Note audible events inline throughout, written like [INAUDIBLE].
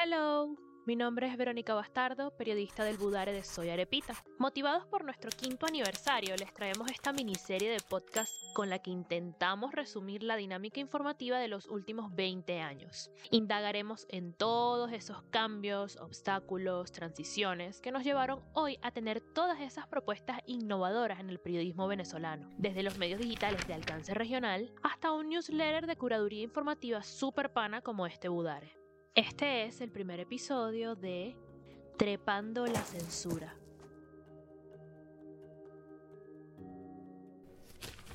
Hello, mi nombre es Verónica Bastardo, periodista del Budare de Soy Arepita. Motivados por nuestro quinto aniversario, les traemos esta miniserie de podcast con la que intentamos resumir la dinámica informativa de los últimos 20 años. Indagaremos en todos esos cambios, obstáculos, transiciones que nos llevaron hoy a tener todas esas propuestas innovadoras en el periodismo venezolano, desde los medios digitales de alcance regional hasta un newsletter de curaduría informativa super pana como este Budare. Este es el primer episodio de Trepando la Censura.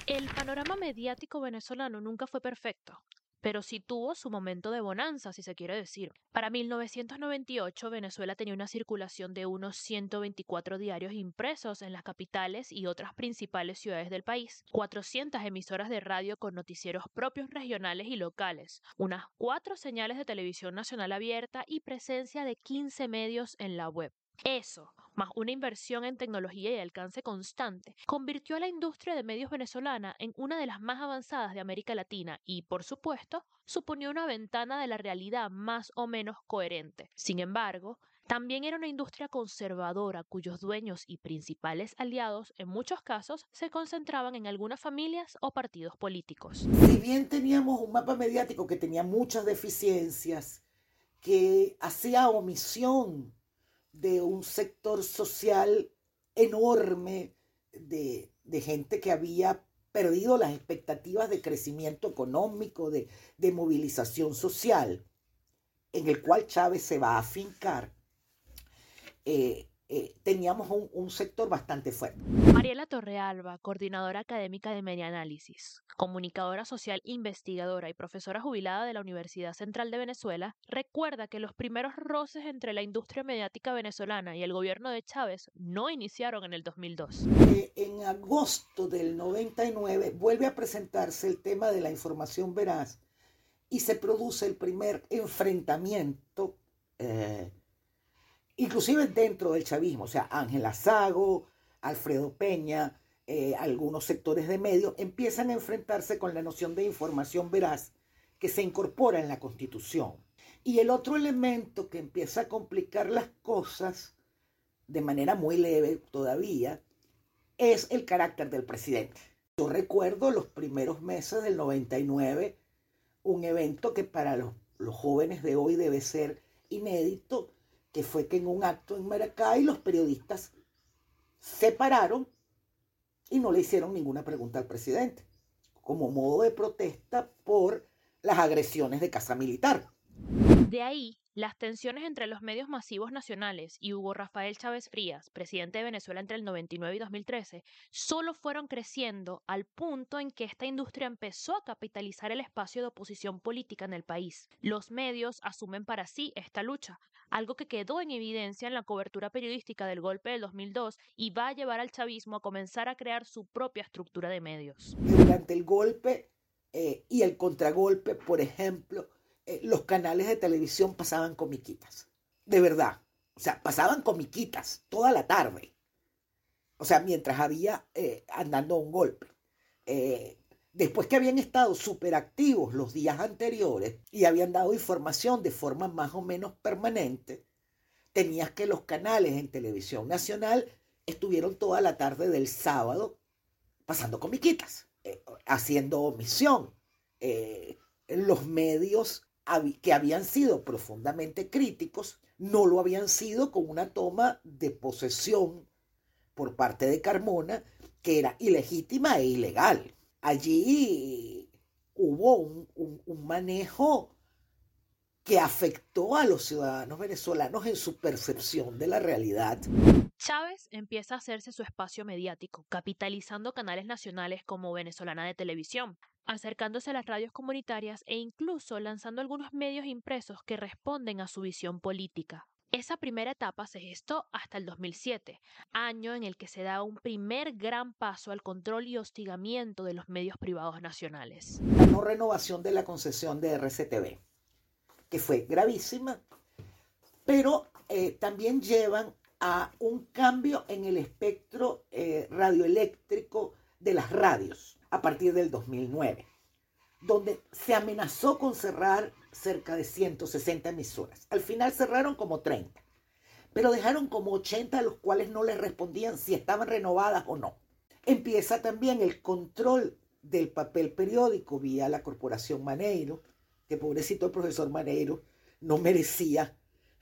El panorama mediático venezolano nunca fue perfecto pero sí tuvo su momento de bonanza, si se quiere decir. Para 1998, Venezuela tenía una circulación de unos 124 diarios impresos en las capitales y otras principales ciudades del país, 400 emisoras de radio con noticieros propios regionales y locales, unas cuatro señales de televisión nacional abierta y presencia de 15 medios en la web. Eso, más una inversión en tecnología y alcance constante, convirtió a la industria de medios venezolana en una de las más avanzadas de América Latina y, por supuesto, suponía una ventana de la realidad más o menos coherente. Sin embargo, también era una industria conservadora cuyos dueños y principales aliados en muchos casos se concentraban en algunas familias o partidos políticos. Si bien teníamos un mapa mediático que tenía muchas deficiencias, que hacía omisión de un sector social enorme de, gente que había perdido las expectativas de crecimiento económico, de, de movilización social, en el cual Chávez se va a afincar, eh, eh, teníamos un, sector bastante fuerte. Mariela Torrealba, coordinadora académica de Media Análisis, comunicadora social investigadora y profesora jubilada de la Universidad Central de Venezuela, recuerda que los primeros roces entre la industria mediática venezolana y el gobierno de Chávez no iniciaron en el 2002. Eh, en agosto del 99 vuelve a presentarse el tema de la información veraz y se produce el primer enfrentamiento eh, inclusive dentro del chavismo, o sea, Ángel Sago, Alfredo Peña, eh, algunos sectores de medios empiezan a enfrentarse con la noción de información veraz que se incorpora en la Constitución. Y el otro elemento que empieza a complicar las cosas de manera muy leve todavía es el carácter del presidente. Yo recuerdo los primeros meses del 99, un evento que para los, los jóvenes de hoy debe ser inédito, que fue que en un acto en Maracay los periodistas se pararon y no le hicieron ninguna pregunta al presidente, como modo de protesta por las agresiones de Casa Militar. De ahí las tensiones entre los medios masivos nacionales y Hugo Rafael Chávez Frías, presidente de Venezuela entre el 99 y 2013, solo fueron creciendo al punto en que esta industria empezó a capitalizar el espacio de oposición política en el país. Los medios asumen para sí esta lucha, algo que quedó en evidencia en la cobertura periodística del golpe del 2002 y va a llevar al chavismo a comenzar a crear su propia estructura de medios. Durante el golpe eh, y el contragolpe, por ejemplo, eh, los canales de televisión pasaban comiquitas. De verdad. O sea, pasaban comiquitas toda la tarde. O sea, mientras había eh, andando un golpe. Eh, después que habían estado súper activos los días anteriores y habían dado información de forma más o menos permanente, tenías que los canales en televisión nacional estuvieron toda la tarde del sábado pasando comiquitas, haciendo omisión. los medios que habían sido profundamente críticos, no lo habían sido con una toma de posesión por parte de Carmona que era ilegítima e ilegal. Allí hubo un, manejo que afectó a los ciudadanos venezolanos en su percepción de la realidad. Chávez empieza a hacerse su espacio mediático, capitalizando canales nacionales como Venezolana de Televisión, acercándose a las radios comunitarias e incluso lanzando algunos medios impresos que responden a su visión política. Esa primera etapa se gestó hasta el 2007, año en el que se da un primer gran paso al control y hostigamiento de los medios privados nacionales. La no renovación de la concesión de RCTV, que fue gravísima, pero eh, también llevan a un cambio en el espectro eh, radioeléctrico de las radios a partir del 2009, donde se amenazó con cerrar cerca de 160 emisoras. Al final cerraron como 30, pero dejaron como 80 a los cuales no les respondían si estaban renovadas o no. Empieza también el control del papel periódico vía la corporación Maneiro, que pobrecito el profesor Maneiro no merecía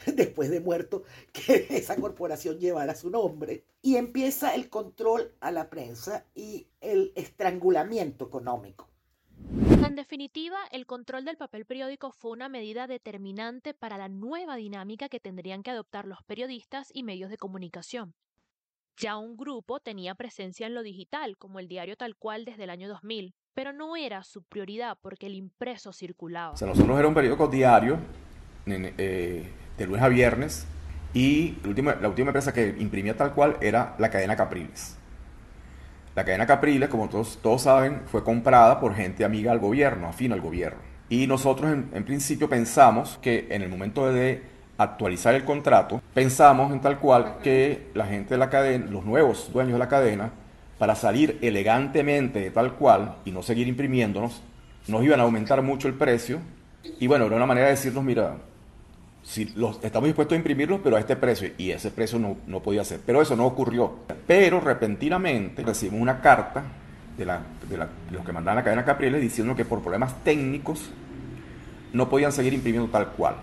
[LAUGHS] después de muerto que [LAUGHS] esa corporación llevara su nombre. Y empieza el control a la prensa y el estrangulamiento económico. En definitiva, el control del papel periódico fue una medida determinante para la nueva dinámica que tendrían que adoptar los periodistas y medios de comunicación. Ya un grupo tenía presencia en lo digital, como el diario tal cual desde el año 2000, pero no era su prioridad porque el impreso circulaba. O sea, nosotros era un periódico diario, eh, de lunes a viernes, y la última, la última empresa que imprimía tal cual era la cadena Capriles. La cadena Capriles, como todos, todos saben, fue comprada por gente amiga al gobierno, afín al gobierno. Y nosotros en, en principio pensamos que en el momento de actualizar el contrato, pensamos en tal cual que la gente de la cadena, los nuevos dueños de la cadena, para salir elegantemente de tal cual y no seguir imprimiéndonos, nos iban a aumentar mucho el precio. Y bueno, era una manera de decirnos, mira, estamos dispuestos a imprimirlos, pero a este precio. Y ese precio no, no podía ser. Pero eso no ocurrió. Pero repentinamente recibimos una carta de, la, de, los que mandaban la cadena Capriles diciendo que por problemas técnicos no podían seguir imprimiendo tal cual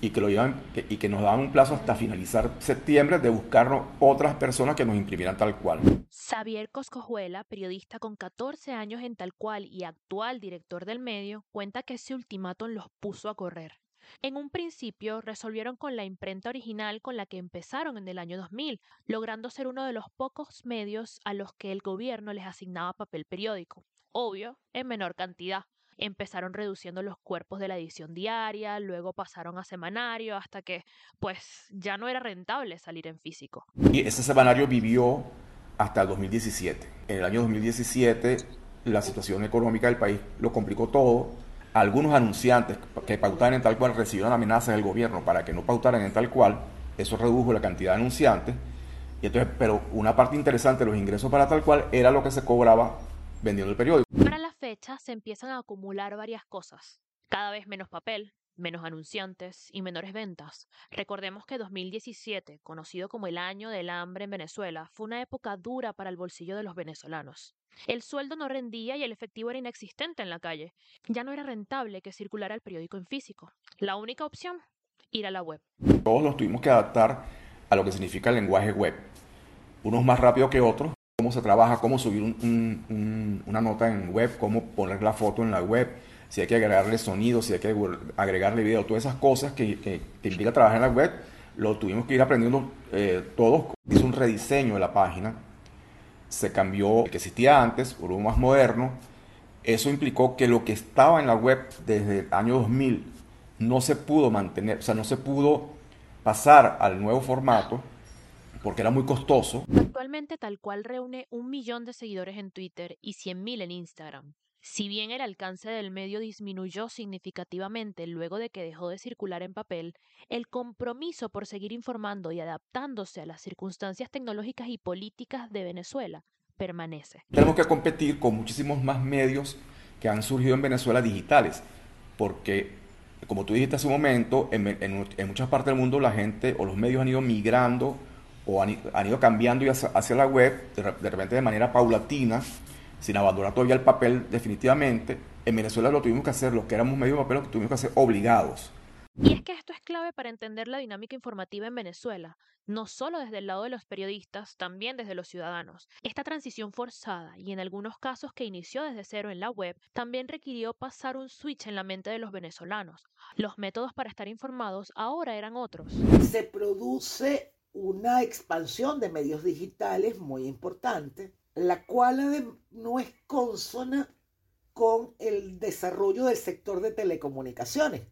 y que, lo y que nos daban un plazo hasta finalizar septiembre de buscar otras personas que nos imprimieran tal cual. Xavier Coscojuela, periodista con 14 años en tal cual y actual director del medio, cuenta que ese ultimátum los puso a correr. En un principio resolvieron con la imprenta original con la que empezaron en el año 2000, logrando ser uno de los pocos medios a los que el gobierno les asignaba papel periódico, obvio, en menor cantidad empezaron reduciendo los cuerpos de la edición diaria, luego pasaron a semanario, hasta que pues ya no era rentable salir en físico. Y ese semanario vivió hasta el 2017. En el año 2017 la situación económica del país lo complicó todo. Algunos anunciantes que pautaban en tal cual recibieron amenazas del gobierno para que no pautaran en tal cual. Eso redujo la cantidad de anunciantes. Y entonces, pero una parte interesante de los ingresos para tal cual era lo que se cobraba vendiendo el periódico. Para la fecha se empiezan a acumular varias cosas. Cada vez menos papel, menos anunciantes y menores ventas. Recordemos que 2017, conocido como el año del hambre en Venezuela, fue una época dura para el bolsillo de los venezolanos. El sueldo no rendía y el efectivo era inexistente en la calle. Ya no era rentable que circulara el periódico en físico. La única opción, ir a la web. Todos nos tuvimos que adaptar a lo que significa el lenguaje web. Unos más rápido que otros, cómo se trabaja, cómo subir un, un, una nota en web, cómo poner la foto en la web, si hay que agregarle sonido, si hay que agregarle video, todas esas cosas que, que, implica trabajar en la web, lo tuvimos que ir aprendiendo eh, todos. Hizo un rediseño de la página, se cambió el que existía antes por uno más moderno. Eso implicó que lo que estaba en la web desde el año 2000 no se pudo mantener, o sea, no se pudo pasar al nuevo formato porque era muy costoso. Actualmente tal cual reúne un millón de seguidores en Twitter y 100.000 en Instagram. Si bien el alcance del medio disminuyó significativamente luego de que dejó de circular en papel, el compromiso por seguir informando y adaptándose a las circunstancias tecnológicas y políticas de Venezuela permanece. Tenemos que competir con muchísimos más medios que han surgido en Venezuela digitales, porque como tú dijiste hace un momento, en, muchas partes del mundo la gente o los medios han ido migrando o han, ido cambiando hacia, la web, de, repente de manera paulatina, sin abandonar todavía el papel definitivamente. En Venezuela lo tuvimos que hacer, los que éramos medio de papel lo tuvimos que hacer obligados. Y es que esto es clave para entender la dinámica informativa en Venezuela, no solo desde el lado de los periodistas, también desde los ciudadanos. Esta transición forzada, y en algunos casos que inició desde cero en la web, también requirió pasar un switch en la mente de los venezolanos. Los métodos para estar informados ahora eran otros. Se produce una expansión de medios digitales muy importante, la cual no es consona con el desarrollo del sector de telecomunicaciones,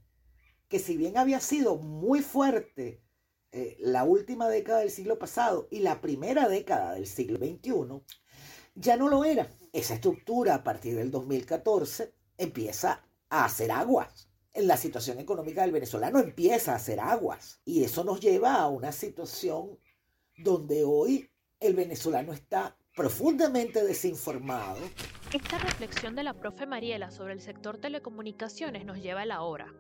que si bien había sido muy fuerte eh, la última década del siglo pasado y la primera década del siglo XXI, ya no lo era. Esa estructura a partir del 2014 empieza a hacer aguas la situación económica del venezolano empieza a hacer aguas. Y eso nos lleva a una situación donde hoy el venezolano está profundamente desinformado. Esta reflexión de la profe Mariela sobre el sector telecomunicaciones nos lleva a la hora,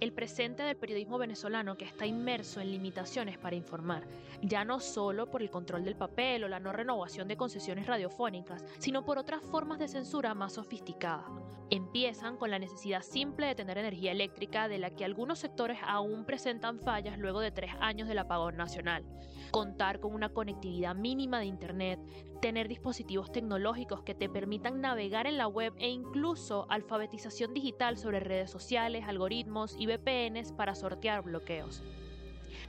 el presente del periodismo venezolano que está inmerso en limitaciones para informar, ya no solo por el control del papel o la no renovación de concesiones radiofónicas, sino por otras formas de censura más sofisticadas. Empiezan con la necesidad simple de tener energía eléctrica de la que algunos sectores aún presentan fallas luego de tres años del apagón nacional. Contar con una conectividad mínima de Internet, tener dispositivos tecnológicos que te permitan navegar en la web e incluso alfabetización digital sobre redes sociales, algoritmos y VPNs para sortear bloqueos.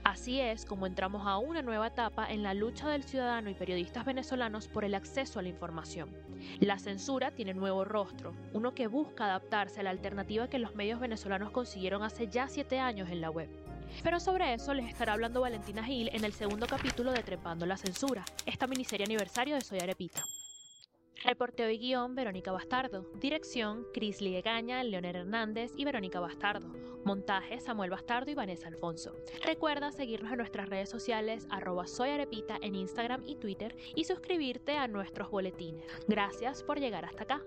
Así es como entramos a una nueva etapa en la lucha del ciudadano y periodistas venezolanos por el acceso a la información. La censura tiene nuevo rostro, uno que busca adaptarse a la alternativa que los medios venezolanos consiguieron hace ya siete años en la web. Pero sobre eso les estará hablando Valentina Gil en el segundo capítulo de Trepando la Censura, esta miniserie aniversario de Soy Arepita. Reporteo y guion Verónica Bastardo. Dirección Cris Liegaña, Leonel Hernández y Verónica Bastardo. Montaje Samuel Bastardo y Vanessa Alfonso. Recuerda seguirnos en nuestras redes sociales arroba soyarepita en Instagram y Twitter y suscribirte a nuestros boletines. Gracias por llegar hasta acá.